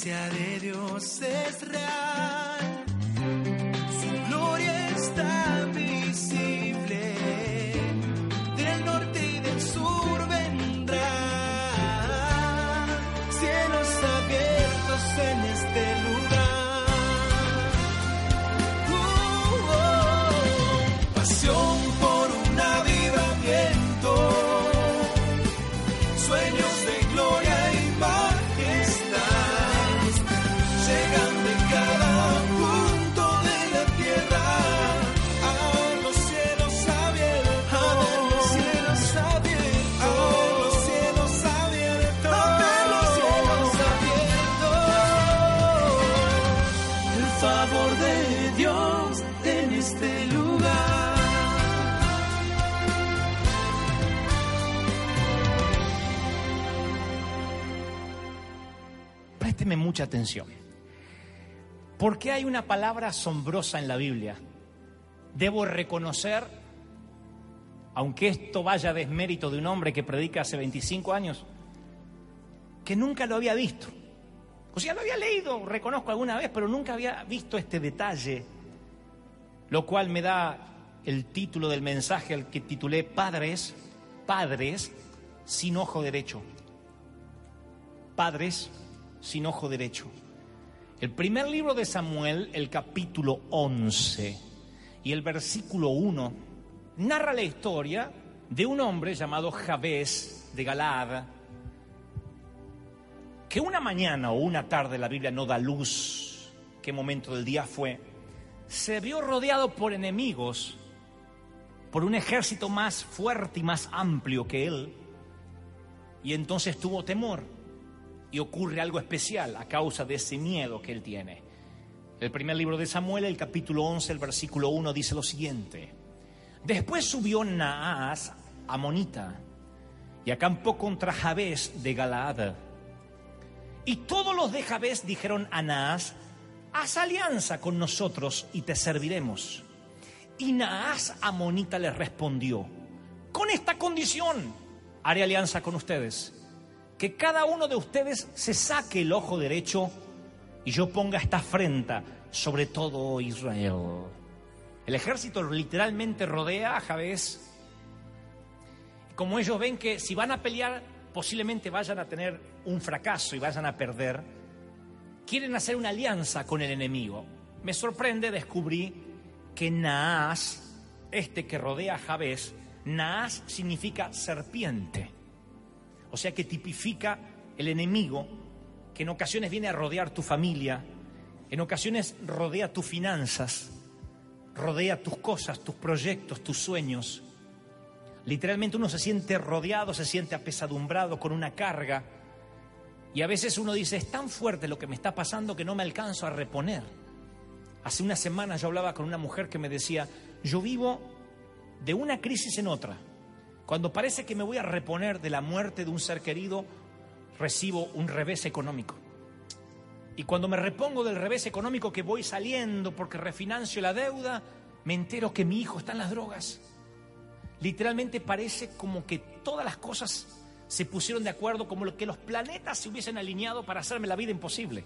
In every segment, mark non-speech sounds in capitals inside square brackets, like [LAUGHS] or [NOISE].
Presencia de Dios es real, mucha atención. Porque hay una palabra asombrosa en la Biblia. Debo reconocer, aunque esto vaya a desmérito de un hombre que predica hace 25 años, que nunca lo había visto. O sea, lo había leído, reconozco alguna vez, pero nunca había visto este detalle, lo cual me da el título del mensaje al que titulé Padres, Padres sin ojo derecho. Padres sin ojo derecho. El primer libro de Samuel, el capítulo 11 y el versículo 1, narra la historia de un hombre llamado Jabez de Galaad, que una mañana o una tarde, la Biblia no da luz, qué momento del día fue, se vio rodeado por enemigos, por un ejército más fuerte y más amplio que él, y entonces tuvo temor y ocurre algo especial a causa de ese miedo que él tiene. El primer libro de Samuel, el capítulo 11, el versículo 1 dice lo siguiente. Después subió Naas, amonita, y acampó contra Jabes de Galaad. Y todos los de Jabes dijeron a Naas, haz alianza con nosotros y te serviremos. Y Naas, amonita, les respondió, con esta condición haré alianza con ustedes que cada uno de ustedes se saque el ojo derecho y yo ponga esta afrenta sobre todo Israel. El ejército literalmente rodea a Jabez. Como ellos ven que si van a pelear posiblemente vayan a tener un fracaso y vayan a perder, quieren hacer una alianza con el enemigo. Me sorprende, descubrí que Naas, este que rodea a Jabez, Naas significa serpiente. O sea que tipifica el enemigo que en ocasiones viene a rodear tu familia, en ocasiones rodea tus finanzas, rodea tus cosas, tus proyectos, tus sueños. Literalmente uno se siente rodeado, se siente apesadumbrado con una carga y a veces uno dice, es tan fuerte lo que me está pasando que no me alcanzo a reponer. Hace una semana yo hablaba con una mujer que me decía, yo vivo de una crisis en otra. Cuando parece que me voy a reponer de la muerte de un ser querido, recibo un revés económico. Y cuando me repongo del revés económico que voy saliendo porque refinancio la deuda, me entero que mi hijo está en las drogas. Literalmente parece como que todas las cosas se pusieron de acuerdo, como que los planetas se hubiesen alineado para hacerme la vida imposible.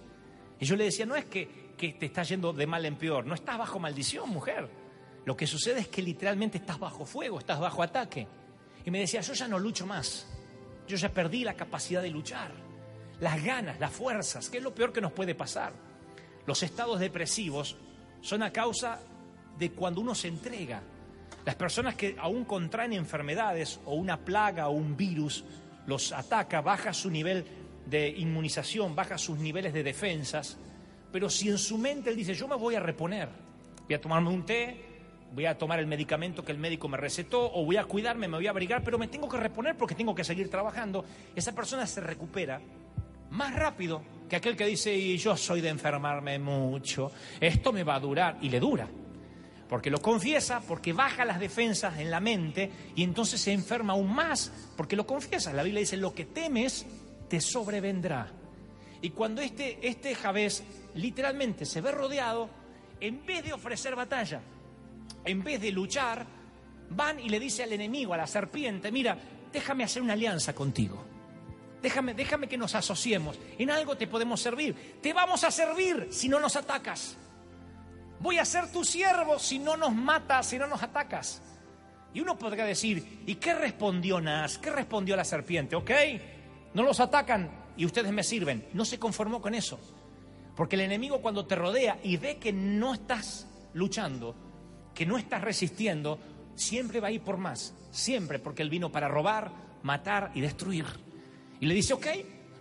Y yo le decía, no es que, que te estás yendo de mal en peor, no estás bajo maldición, mujer. Lo que sucede es que literalmente estás bajo fuego, estás bajo ataque. Y me decía, yo ya no lucho más. Yo ya perdí la capacidad de luchar. Las ganas, las fuerzas, que es lo peor que nos puede pasar. Los estados depresivos son a causa de cuando uno se entrega. Las personas que aún contraen enfermedades o una plaga o un virus los ataca, baja su nivel de inmunización, baja sus niveles de defensas, pero si en su mente él dice, yo me voy a reponer, voy a tomarme un té, voy a tomar el medicamento que el médico me recetó, o voy a cuidarme, me voy a abrigar, pero me tengo que reponer porque tengo que seguir trabajando, esa persona se recupera más rápido que aquel que dice, y yo soy de enfermarme mucho, esto me va a durar, y le dura. Porque lo confiesa, porque baja las defensas en la mente y entonces se enferma aún más, porque lo confiesa. La Biblia dice, lo que temes te sobrevendrá. Y cuando este, este Javés literalmente se ve rodeado, en vez de ofrecer batalla, en vez de luchar, van y le dice al enemigo, a la serpiente, mira, déjame hacer una alianza contigo. Déjame, déjame que nos asociemos. En algo te podemos servir. Te vamos a servir si no nos atacas. Voy a ser tu siervo si no nos matas, si no nos atacas. Y uno podría decir, ¿y qué respondió Nas? ¿Qué respondió la serpiente? ¿Ok? No los atacan y ustedes me sirven. No se conformó con eso. Porque el enemigo cuando te rodea y ve que no estás luchando, que no estás resistiendo, siempre va a ir por más. Siempre, porque él vino para robar, matar y destruir. Y le dice, ok,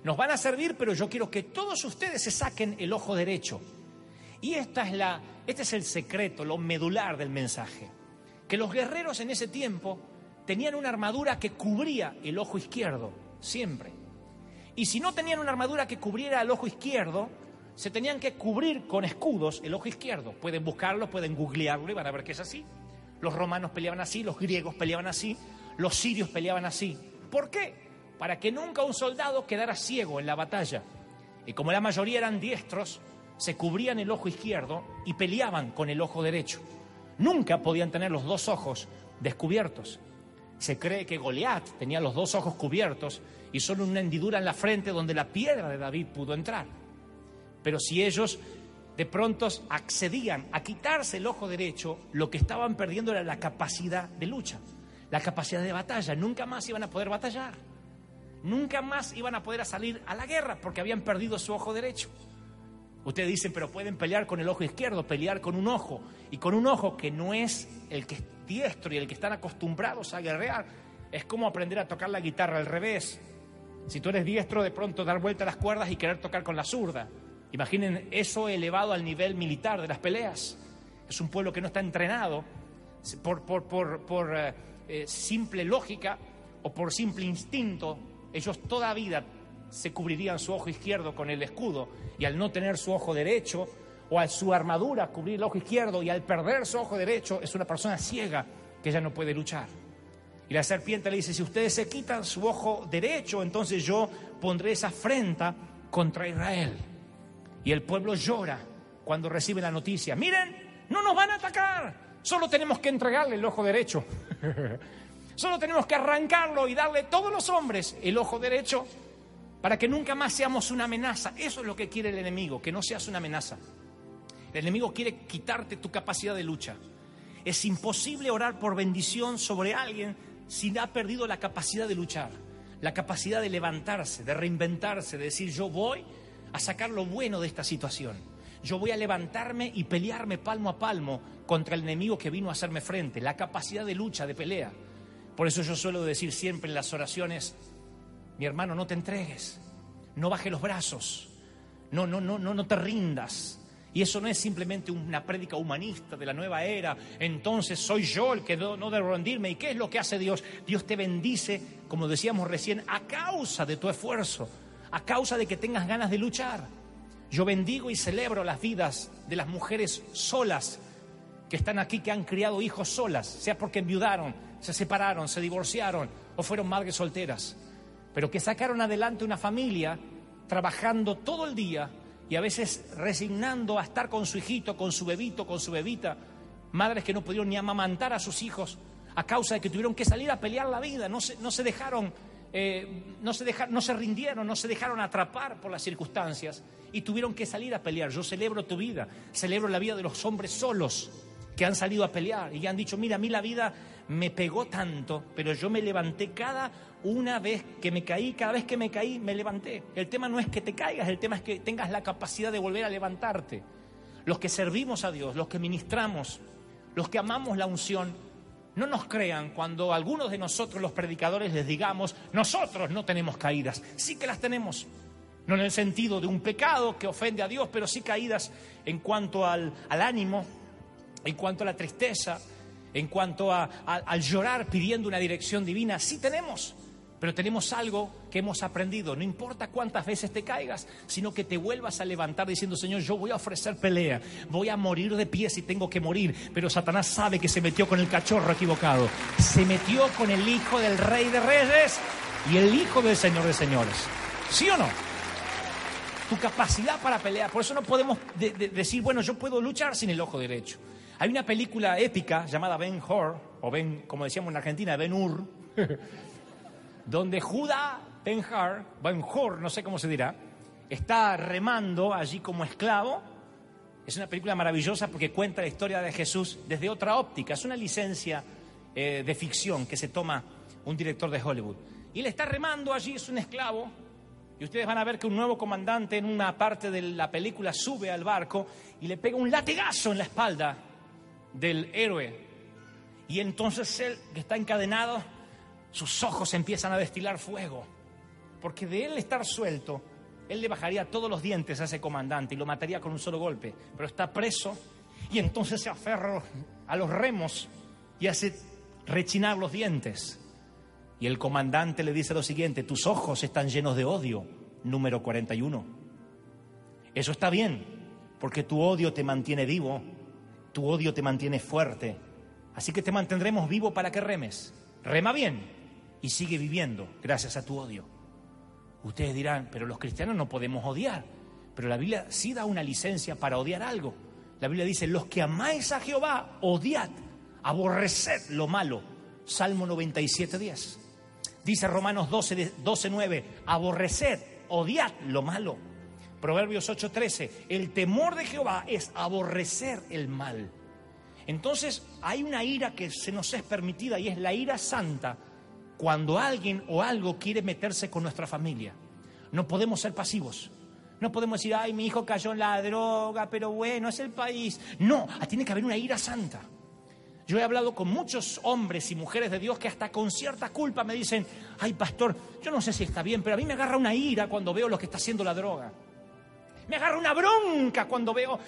nos van a servir, pero yo quiero que todos ustedes se saquen el ojo derecho. Y esta es la, este es el secreto, lo medular del mensaje. Que los guerreros en ese tiempo tenían una armadura que cubría el ojo izquierdo, siempre. Y si no tenían una armadura que cubriera el ojo izquierdo, se tenían que cubrir con escudos el ojo izquierdo. Pueden buscarlo, pueden googlearlo y van a ver que es así. Los romanos peleaban así, los griegos peleaban así, los sirios peleaban así. ¿Por qué? Para que nunca un soldado quedara ciego en la batalla. Y como la mayoría eran diestros, se cubrían el ojo izquierdo y peleaban con el ojo derecho. Nunca podían tener los dos ojos descubiertos. Se cree que Goliat tenía los dos ojos cubiertos y solo una hendidura en la frente donde la piedra de David pudo entrar. Pero si ellos de pronto accedían a quitarse el ojo derecho, lo que estaban perdiendo era la capacidad de lucha, la capacidad de batalla. Nunca más iban a poder batallar. Nunca más iban a poder salir a la guerra porque habían perdido su ojo derecho. Ustedes dicen, pero pueden pelear con el ojo izquierdo, pelear con un ojo. Y con un ojo que no es el que es diestro y el que están acostumbrados a guerrear. Es como aprender a tocar la guitarra al revés. Si tú eres diestro, de pronto dar vuelta a las cuerdas y querer tocar con la zurda. Imaginen eso elevado al nivel militar de las peleas. Es un pueblo que no está entrenado por, eh, eh, simple lógica o por simple instinto. Ellos toda vida se cubrirían su ojo izquierdo con el escudo y al no tener su ojo derecho o a su armadura cubrir el ojo izquierdo y al perder su ojo derecho es una persona ciega que ya no puede luchar. Y la serpiente le dice, si ustedes se quitan su ojo derecho, entonces yo pondré esa afrenta contra Israel. Y el pueblo llora cuando recibe la noticia, miren, no nos van a atacar, solo tenemos que entregarle el ojo derecho. [LAUGHS] solo tenemos que arrancarlo y darle a todos los hombres el ojo derecho para que nunca más seamos una amenaza. Eso es lo que quiere el enemigo, que no seas una amenaza. El enemigo quiere quitarte tu capacidad de lucha. Es imposible orar por bendición sobre alguien si ha perdido la capacidad de luchar, la capacidad de levantarse, de reinventarse, de decir yo voy a sacar lo bueno de esta situación. Yo voy a levantarme y pelearme palmo a palmo contra el enemigo que vino a hacerme frente, la capacidad de lucha, de pelea. Por eso yo suelo decir siempre en las oraciones, mi hermano, no te entregues, no bajes los brazos, no, no, no, no, no te rindas. Y eso no es simplemente una prédica humanista de la nueva era. Entonces soy yo el que no, no debo rendirme. ¿Y qué es lo que hace Dios? Dios te bendice, como decíamos recién, a causa de tu esfuerzo, a causa de que tengas ganas de luchar. Yo bendigo y celebro las vidas de las mujeres solas que están aquí, que han criado hijos solas, sea porque enviudaron, se separaron, se divorciaron o fueron madres solteras pero que sacaron adelante una familia trabajando todo el día y a veces resignando a estar con su hijito, con su bebito, con su bebita, madres que no pudieron ni amamantar a sus hijos a causa de que tuvieron que salir a pelear la vida, no se, no se dejaron, eh, no, se no se rindieron, no se dejaron atrapar por las circunstancias y tuvieron que salir a pelear. Yo celebro tu vida, celebro la vida de los hombres solos que han salido a pelear y han dicho, mira, a mí la vida me pegó tanto, pero yo me levanté cada una vez que me caí, cada vez que me caí, me levanté. El tema no es que te caigas, el tema es que tengas la capacidad de volver a levantarte. Los que servimos a Dios, los que ministramos, los que amamos la unción, no nos crean cuando algunos de nosotros los predicadores les digamos, nosotros no tenemos caídas, sí que las tenemos. No en el sentido de un pecado que ofende a Dios, pero sí caídas en cuanto al, al ánimo, en cuanto a la tristeza, en cuanto a, al llorar pidiendo una dirección divina. Sí tenemos, pero tenemos algo que hemos aprendido. No importa cuántas veces te caigas, sino que te vuelvas a levantar diciendo, Señor, yo voy a ofrecer pelea, voy a morir de pie si tengo que morir. Pero Satanás sabe que se metió con el cachorro equivocado. Se metió con el hijo del rey de reyes y el hijo del señor de señores. ¿Sí o no? tu capacidad para pelear. Por eso no podemos de- de- decir, bueno, yo puedo luchar sin el ojo derecho. Hay una película épica llamada Ben Hur, o Ben, como decíamos en Argentina, Ben Hur, donde Judá Ben Hur, Ben Hur, no sé cómo se dirá, está remando allí como esclavo. Es una película maravillosa porque cuenta la historia de Jesús desde otra óptica. Es una licencia eh, de ficción que se toma un director de Hollywood. Y él está remando allí, es un esclavo, y ustedes van a ver que un nuevo comandante en una parte de la película sube al barco y le pega un latigazo en la espalda del héroe. Y entonces él, que está encadenado, sus ojos empiezan a destilar fuego. Porque de él estar suelto, él le bajaría todos los dientes a ese comandante y lo mataría con un solo golpe. Pero está preso y entonces se aferra a los remos y hace rechinar los dientes. Y el comandante le dice lo siguiente, tus ojos están llenos de odio, número 41. Eso está bien, porque tu odio te mantiene vivo, tu odio te mantiene fuerte. Así que te mantendremos vivo para que remes. Rema bien y sigue viviendo gracias a tu odio. Ustedes dirán, pero los cristianos no podemos odiar. Pero la Biblia sí da una licencia para odiar algo. La Biblia dice, los que amáis a Jehová, odiad, aborreced lo malo. Salmo 97, 10. Dice Romanos 12, de- 12, 9, aborreced, odiad lo malo. Proverbios 8, 13, el temor de Jehová es aborrecer el mal. Entonces hay una ira que se nos es permitida y es la ira santa cuando alguien o algo quiere meterse con nuestra familia. No podemos ser pasivos. No podemos decir, ay, mi hijo cayó en la droga, pero bueno, es el país. No, tiene que haber una ira santa. Yo he hablado con muchos hombres y mujeres de Dios que hasta con cierta culpa me dicen, ay pastor, yo no sé si está bien, pero a mí me agarra una ira cuando veo lo que está haciendo la droga. Me agarra una bronca cuando veo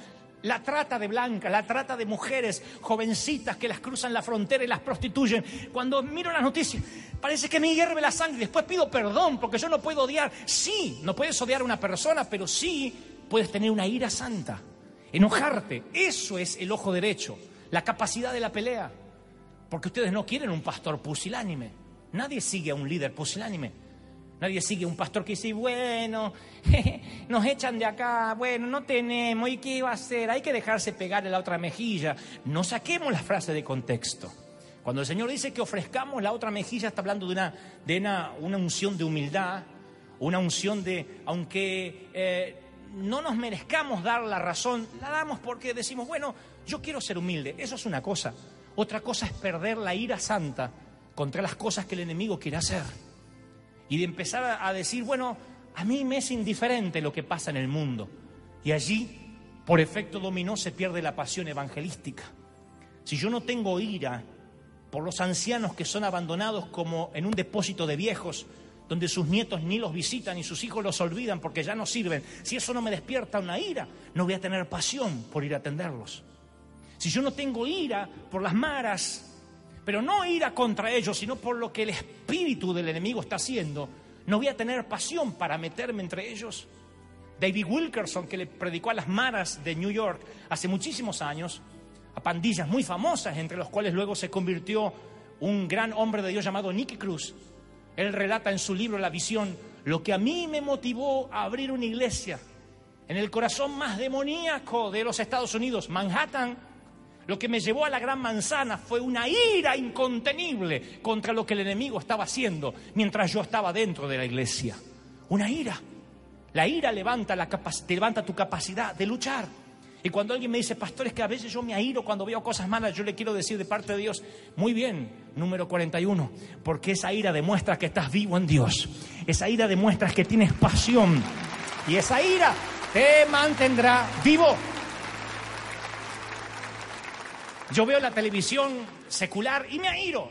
la trata de blancas, la trata de mujeres jovencitas que las cruzan la frontera y las prostituyen. Cuando miro las noticias, parece que me hierve la sangre. Después pido perdón porque yo no puedo odiar. Sí, no puedes odiar a una persona, pero sí puedes tener una ira santa, enojarte. Eso es el ojo derecho, la capacidad de la pelea. Porque ustedes no quieren un pastor pusilánime. Nadie sigue a un líder pusilánime. Nadie sigue un pastor que dice, bueno, [LAUGHS] nos echan de acá, bueno, no tenemos, ¿y qué iba a hacer? Hay que dejarse pegar en la otra mejilla. No saquemos la frase de contexto. Cuando el Señor dice que ofrezcamos la otra mejilla, está hablando de una, de una, una unción de humildad, una unción de, aunque eh, no nos merezcamos dar la razón, la damos porque decimos, bueno, yo quiero ser humilde. Eso es una cosa. Otra cosa es perder la ira santa contra las cosas que el enemigo quiere hacer y de empezar a, decir, bueno, a mí me es indiferente lo que pasa en el mundo. Y allí, por efecto dominó, se pierde la pasión evangelística. Si yo no tengo ira por los ancianos que son abandonados como en un depósito de viejos, donde sus nietos ni los visitan y sus hijos los olvidan porque ya no sirven, si eso no me despierta una ira, no voy a tener pasión por ir a atenderlos. Si yo no tengo ira por las maras, pero no ira contra ellos, sino por lo que el espíritu del enemigo está haciendo, no voy a tener pasión para meterme entre ellos. David Wilkerson, que le predicó a las maras de New York hace muchísimos años, a pandillas muy famosas, entre los cuales luego se convirtió un gran hombre de Dios llamado Nicky Cruz. Él relata en su libro La visión lo que a mí me motivó a abrir una iglesia en el corazón más demoníaco de los Estados Unidos, Manhattan. Lo que me llevó a la gran manzana fue una ira incontenible contra lo que el enemigo estaba haciendo mientras yo estaba dentro de la iglesia. Una ira. La ira levanta, la levanta tu capacidad de luchar. Y cuando alguien me dice, pastor, es que a veces yo me airo cuando veo cosas malas, yo le quiero decir de parte de Dios, muy bien, número 41, porque esa ira demuestra que estás vivo en Dios. Esa ira demuestra que tienes pasión. Y esa ira te mantendrá vivo. Yo veo la televisión secular y me airo.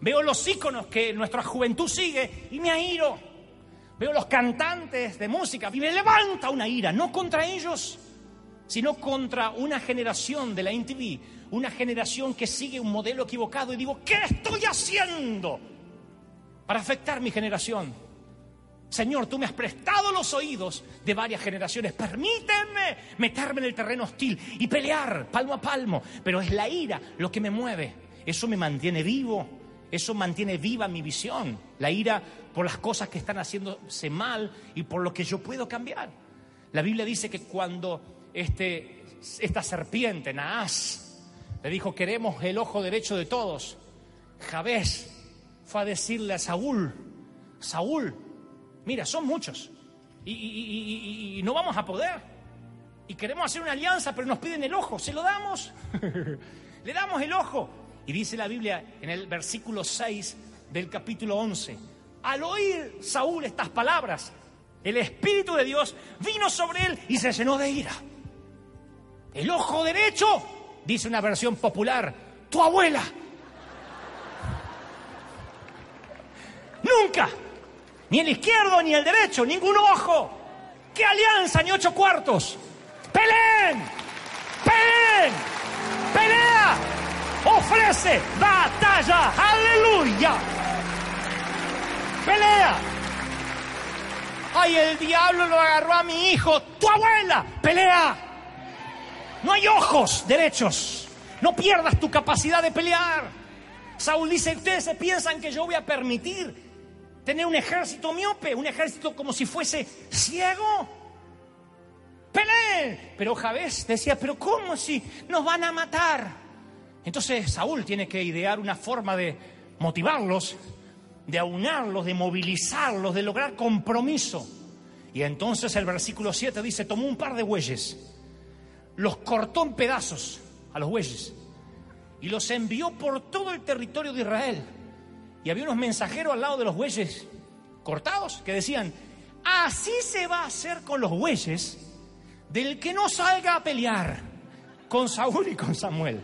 Veo los íconos que nuestra juventud sigue y me airo. Veo los cantantes de música y me levanta una ira, no contra ellos, sino contra una generación de la NTV, una generación que sigue un modelo equivocado y digo, ¿qué estoy haciendo para afectar mi generación? Señor, tú me has prestado los oídos de varias generaciones. Permíteme meterme en el terreno hostil y pelear palmo a palmo. Pero es la ira lo que me mueve. Eso me mantiene vivo. Eso mantiene viva mi visión. La ira por las cosas que están haciéndose mal y por lo que yo puedo cambiar. La Biblia dice que cuando este, esta serpiente, Naas, le dijo, queremos el ojo derecho de todos, Jabez fue a decirle a Saúl, Saúl, mira, son muchos y, y- y- y no vamos a poder. Y queremos hacer una alianza, pero nos piden el ojo, ¿se lo damos? [LAUGHS] Le damos el ojo. Y dice la Biblia en el versículo 6 del capítulo 11, al oír Saúl estas palabras, el Espíritu de Dios vino sobre él y se llenó de ira. El ojo derecho, dice una versión popular, tu abuela. [LAUGHS] Nunca, ni el izquierdo ni el derecho, ningún ojo. ¿Qué alianza ni ocho cuartos? ¡Peleen! ¡Peleen! ¡Pelea! ¡Ofrece batalla! ¡Aleluya! ¡Pelea! ¡Ay, el diablo lo agarró a mi hijo! ¡Tu abuela! ¡Pelea! No hay ojos derechos. No pierdas tu capacidad de pelear. Saúl dice, ustedes se piensan que yo voy a permitir tener un ejército miope, un ejército como si fuese ciego. Peleen. Pero Jabez decía, pero ¿cómo si nos van a matar? Entonces Saúl tiene que idear una forma de motivarlos, de aunarlos, de movilizarlos, de lograr compromiso. Y entonces el versículo 7 dice, tomó un par de bueyes, los cortó en pedazos a los bueyes y los envió por todo el territorio de Israel. Y había unos mensajeros al lado de los bueyes cortados que decían, así se va a hacer con los bueyes del que no salga a pelear con Saúl y con Samuel.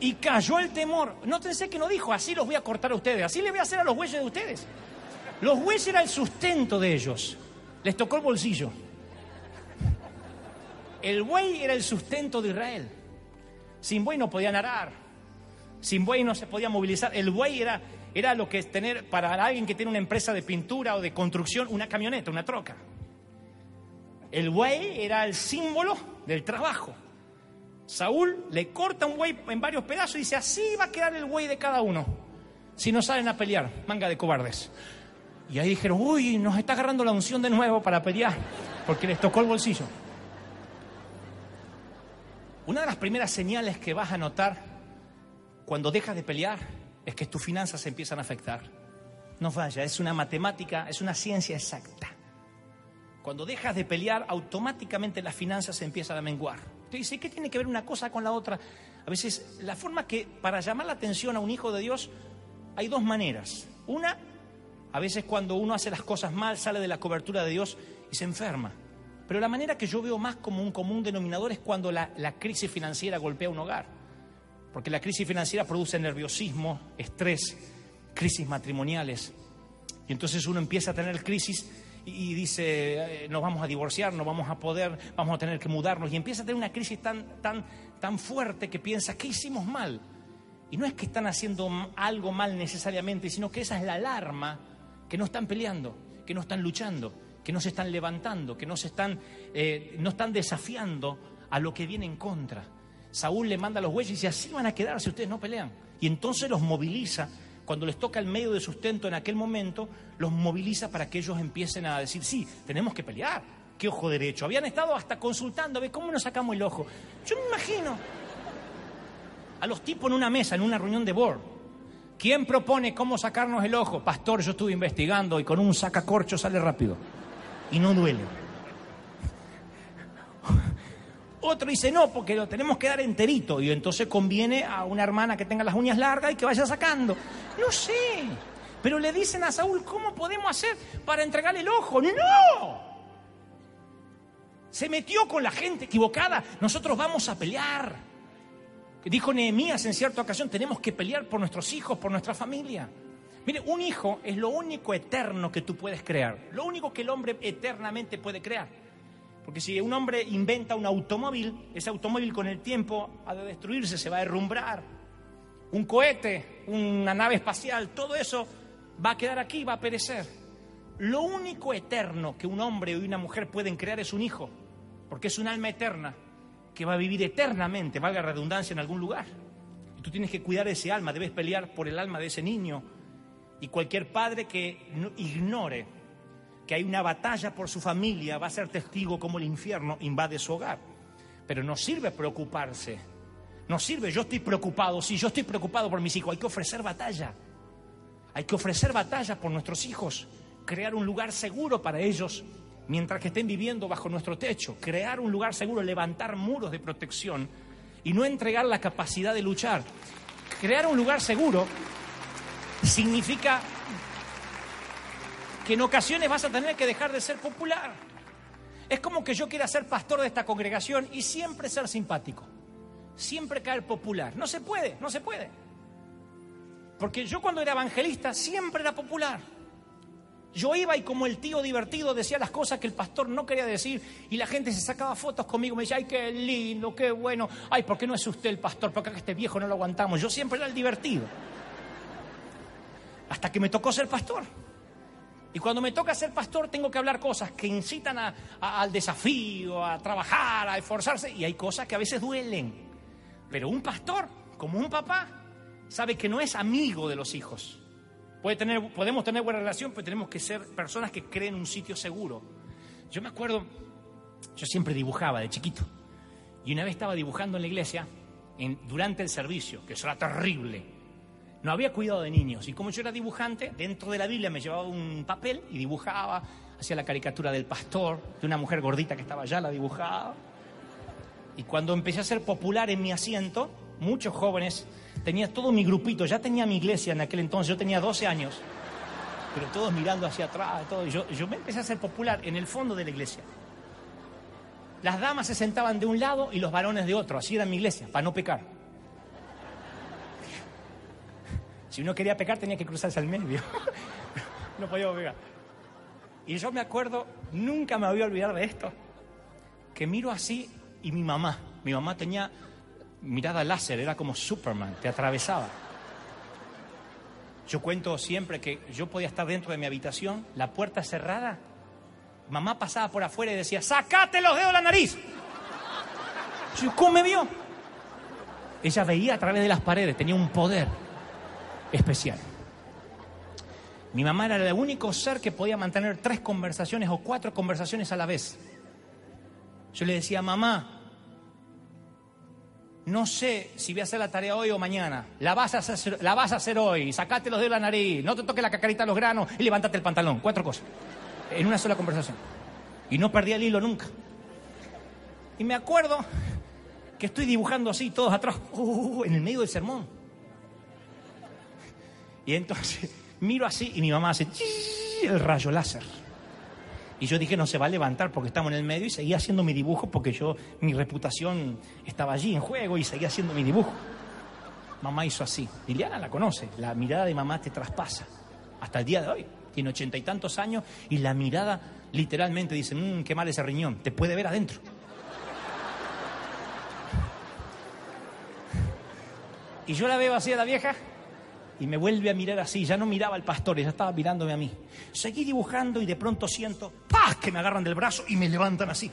Y cayó el temor. Nótense que no dijo, así los voy a cortar a ustedes, así les voy a hacer a los bueyes de ustedes. Los bueyes era el sustento de ellos. Les tocó el bolsillo. El buey era el sustento de Israel. Sin buey no podían arar. Sin buey no se podía movilizar. El buey era, era lo que es tener para alguien que tiene una empresa de pintura o de construcción una camioneta, una troca. El buey era el símbolo del trabajo. Saúl le corta un buey en varios pedazos y dice, así va a quedar el buey de cada uno. Si no salen a pelear, manga de cobardes. Y ahí dijeron, uy, nos está agarrando la unción de nuevo para pelear, porque les tocó el bolsillo. Una de las primeras señales que vas a notar cuando dejas de pelear es que tus finanzas se empiezan a afectar. No vaya, es una matemática, es una ciencia exacta. Cuando dejas de pelear, automáticamente las finanzas se empiezan a menguar. Usted dice, ¿qué tiene que ver una cosa con la otra? A veces, la forma que para llamar la atención a un hijo de Dios hay dos maneras. Una, a veces cuando uno hace las cosas mal, sale de la cobertura de Dios y se enferma. Pero la manera que yo veo más como un común denominador es cuando la crisis financiera golpea un hogar. Porque la crisis financiera produce nerviosismo, estrés, crisis matrimoniales. Y entonces uno empieza a tener crisis y, dice, eh, nos vamos a divorciar, no vamos a poder, vamos a tener que mudarnos. Y empieza a tener una crisis tan, tan, tan fuerte que piensa, ¿qué hicimos mal? Y no es que están haciendo algo mal necesariamente, sino que esa es la alarma que no están peleando, que no están luchando, que no se están levantando, que no se están, eh, no están desafiando a lo que viene en contra. Saúl le manda a los bueyes y dice, así van a quedar si ustedes no pelean. Y entonces los moviliza, cuando les toca el medio de sustento en aquel momento, los moviliza para que ellos empiecen a decir, sí, tenemos que pelear. ¿Qué ojo derecho? Habían estado hasta consultando, a ver cómo nos sacamos el ojo. Yo me imagino a los tipos en una mesa, en una reunión de board. ¿Quién propone cómo sacarnos el ojo? Pastor, yo estuve investigando y con un sacacorcho sale rápido. Y no duele. Otro dice, no, porque lo tenemos que dar enterito. Y entonces conviene a una hermana que tenga las uñas largas y que vaya sacando. No sé. Pero le dicen a Saúl, ¿cómo podemos hacer para entregarle el ojo? ¡No! Se metió con la gente equivocada. Nosotros vamos a pelear. Dijo Nehemías en cierta ocasión, tenemos que pelear por nuestros hijos, por nuestra familia. Mire, un hijo es lo único eterno que tú puedes crear, lo único que el hombre eternamente puede crear. Porque si un hombre inventa un automóvil, ese automóvil con el tiempo ha de destruirse, se va a derrumbrar. Un cohete, una nave espacial, todo eso va a quedar aquí, va a perecer. Lo único eterno que un hombre y una mujer pueden crear es un hijo, porque es un alma eterna que va a vivir eternamente, valga redundancia, en algún lugar. Y tú tienes que cuidar ese alma, debes pelear por el alma de ese niño. Y cualquier padre que no- ignore que hay una batalla por su familia va a ser testigo como el infierno invade su hogar. Pero no sirve preocuparse. No sirve, yo estoy preocupado. Si yo estoy preocupado por mis hijos, hay que ofrecer batalla. Hay que ofrecer batalla por nuestros hijos, crear un lugar seguro para ellos mientras que estén viviendo bajo nuestro techo, crear un lugar seguro, levantar muros de protección y no entregar la capacidad de luchar. Crear un lugar seguro significa que en ocasiones vas a tener que dejar de ser popular. Es como que yo quiera ser pastor de esta congregación y siempre ser simpático, siempre caer popular. No se puede, no se puede. Porque yo cuando era evangelista siempre era popular. Yo iba y como el tío divertido decía las cosas que el pastor no quería decir y la gente se sacaba fotos conmigo, me decía, ay, qué lindo, qué bueno, ay, ¿por qué no es usted el pastor? Porque acá este viejo no lo aguantamos. Yo siempre era el divertido. Hasta que me tocó ser pastor. Y cuando me toca ser pastor tengo que hablar cosas que incitan a- al desafío, a trabajar, a esforzarse. Y hay cosas que a veces duelen. Pero un pastor, como un papá, sabe que no es amigo de los hijos. Puede tener, podemos tener buena relación, pero tenemos que ser personas que creen un sitio seguro. Yo me acuerdo, yo siempre dibujaba de chiquito. Y una vez estaba dibujando en la iglesia en- durante el servicio, que eso era terrible. No había cuidado de niños. Y como yo era dibujante, dentro de la Biblia me llevaba un papel y dibujaba, hacía la caricatura del pastor, de una mujer gordita que estaba allá, la dibujaba. Y cuando empecé a ser popular en mi asiento, muchos jóvenes, tenía todo mi grupito, ya tenía mi iglesia en aquel entonces, yo tenía 12 años, pero todos mirando hacia atrás, todo. Yo, yo me empecé a ser popular en el fondo de la iglesia. Las damas se sentaban de un lado y los varones de otro, así era mi iglesia, para no pecar. Si uno quería pecar tenía que cruzarse al medio. [LAUGHS] no podía pegar. Y yo me acuerdo, nunca me voy a olvidar de esto, que miro así y mi mamá, mi mamá tenía mirada láser, era como Superman, te atravesaba. Yo cuento siempre que yo podía estar dentro de mi habitación, la puerta cerrada, mamá pasaba por afuera y decía, ¡sacate los dedos de la nariz! ¿Cómo me vio? Ella veía a través de las paredes, tenía un poder especial. Mi mamá era el único ser que podía mantener tres conversaciones o cuatro conversaciones a la vez. Yo le decía, mamá, no sé si voy a hacer la tarea hoy o mañana. La vas a hacer, la vas a hacer hoy. Sacate los de la nariz. No te toques la cacarita a los granos y levántate el pantalón. Cuatro cosas. En una sola conversación. Y no perdí el hilo nunca. Y me acuerdo que estoy dibujando así, todos atrás, uh, en el medio del sermón. Y entonces [LAUGHS] miro así y mi mamá hace el rayo láser. Y yo dije, no se va a levantar porque estamos en el medio y seguía haciendo mi dibujo porque yo, mi reputación estaba allí en juego y seguía haciendo mi dibujo. Mamá hizo así. Liliana la conoce, la mirada de mamá te traspasa. Hasta el día de hoy. Tiene ochenta y tantos años y la mirada literalmente dice, mmm, qué mal ese riñón, te puede ver adentro. Y yo la veo así a la vieja y me vuelve a mirar así. Ya no miraba al pastor, ella estaba mirándome a mí. Seguí dibujando y de pronto siento ¡pah! que me agarran del brazo y me levantan así.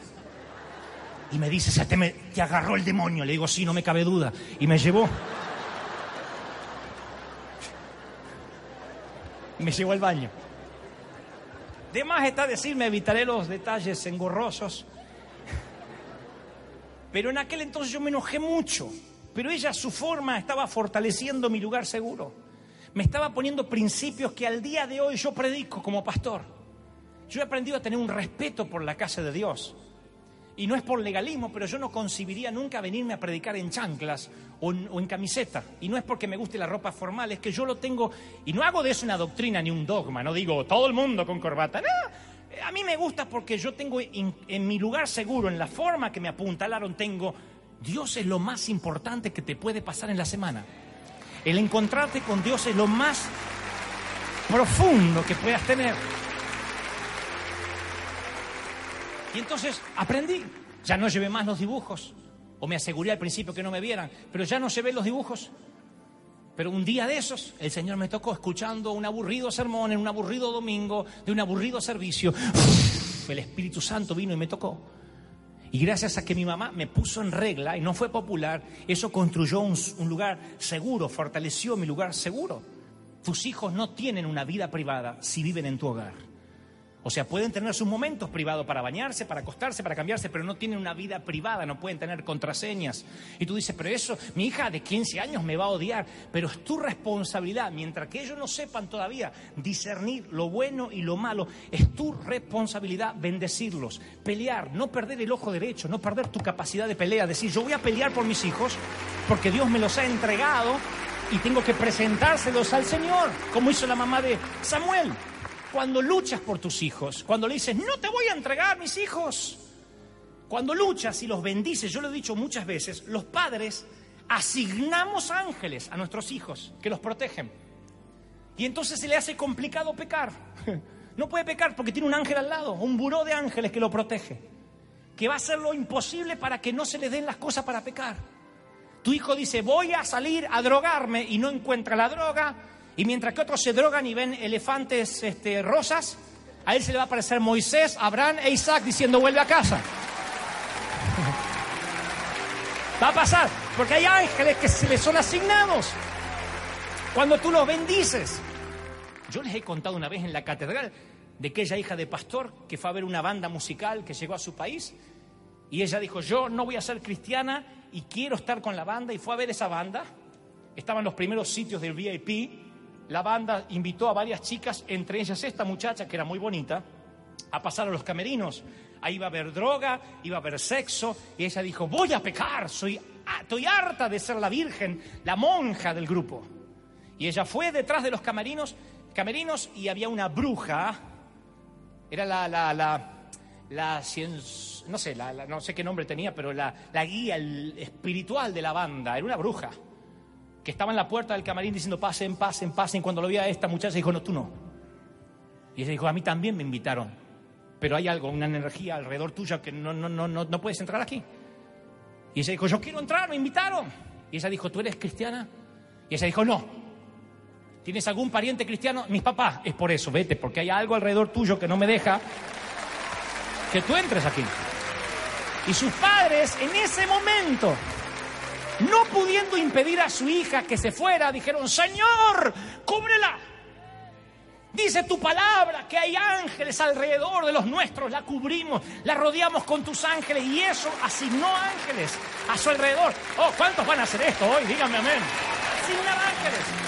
Y me dice, se te, me- te agarró el demonio. Le digo, sí, no me cabe duda. Y me llevó. Me llevó al baño. De más está decirme, evitaré los detalles engorrosos. Pero en aquel entonces yo me enojé mucho. Pero ella, su forma, estaba fortaleciendo mi lugar seguro. Me estaba poniendo principios que al día de hoy yo predico como pastor. Yo he aprendido a tener un respeto por la casa de Dios. Y no es por legalismo, pero yo no concibiría nunca venirme a predicar en chanclas o en, camiseta. Y no es porque me guste la ropa formal, es que yo lo tengo. Y no hago de eso una doctrina ni un dogma. No digo todo el mundo con corbata. No, a mí me gusta porque yo tengo en, en mi lugar seguro, en la forma que me apuntalaron, tengo. Dios es lo más importante que te puede pasar en la semana. El encontrarte con Dios es lo más profundo que puedas tener. Y entonces aprendí. Ya no llevé más los dibujos. O me aseguré al principio que no me vieran. Pero ya no llevé los dibujos. Pero un día de esos, el Señor me tocó escuchando un aburrido sermón en un aburrido domingo, de un aburrido servicio. El Espíritu Santo vino y me tocó. Y gracias a que mi mamá me puso en regla y no fue popular, eso construyó un, un, lugar seguro, fortaleció mi lugar seguro. Tus hijos no tienen una vida privada si viven en tu hogar. O sea, pueden tener sus momentos privados para bañarse, para acostarse, para cambiarse, pero no tienen una vida privada, no pueden tener contraseñas. Y tú dices, pero eso, mi hija de 15 años me va a odiar, pero es tu responsabilidad, mientras que ellos no sepan todavía discernir lo bueno y lo malo, es tu responsabilidad bendecirlos, pelear, no perder el ojo derecho, no perder tu capacidad de pelea, decir, yo voy a pelear por mis hijos porque Dios me los ha entregado y tengo que presentárselos al Señor, como hizo la mamá de Samuel cuando luchas por tus hijos, cuando le dices, no te voy a entregar mis hijos, cuando luchas y los bendices, yo lo he dicho muchas veces, los padres asignamos ángeles a nuestros hijos que los protegen. Y entonces se le hace complicado pecar. [LAUGHS] No puede pecar porque tiene un ángel al lado, un buró de ángeles que lo protege, que va a hacer lo imposible para que no se le den las cosas para pecar. Tu hijo dice, voy a salir a drogarme y no encuentra la droga, y mientras que otros se drogan y ven elefantes este, rosas, a él se le va a aparecer Moisés, Abraham e Isaac diciendo vuelve a casa. [LAUGHS] Va a pasar, porque hay ángeles que se les son asignados. Cuando tú los bendices. Yo les he contado una vez en la catedral de aquella hija de pastor que fue a ver una banda musical que llegó a su país y ella dijo, yo no voy a ser cristiana y quiero estar con la banda y fue a ver esa banda. Estaban los primeros sitios del VIP la banda invitó a varias chicas, entre ellas esta muchacha que era muy bonita, a pasar a los camerinos. Ahí iba a haber droga, iba a haber sexo, y ella dijo, voy a pecar, soy, estoy harta de ser la virgen, la monja del grupo. Y ella fue detrás de los camerinos, camerinos y había una bruja, era la, la, la, la no sé, la, no sé qué nombre tenía, pero la, la guía espiritual de la banda, era una bruja que estaba en la puerta del camarín diciendo pasen, pasen, pasen. Cuando lo vi a esta muchacha dijo, no, tú no. Y ella dijo, a mí también me invitaron. Pero hay algo, una energía alrededor tuya que no, no, no, no, no puedes entrar aquí. Y ella dijo, yo quiero entrar, me invitaron. Y ella dijo, ¿tú eres cristiana? Y ella dijo, no. ¿Tienes algún pariente cristiano? Mis papás. Es por eso, vete, porque hay algo alrededor tuyo que no me deja que tú entres aquí. Y sus padres en ese momento no pudiendo impedir a su hija que se fuera, dijeron, Señor, cúbrela. Dice tu palabra que hay ángeles alrededor de los nuestros, la cubrimos, la rodeamos con tus ángeles y eso asignó ángeles a su alrededor. Oh, ¿cuántos van a hacer esto hoy? Díganme amén. Asignar ángeles.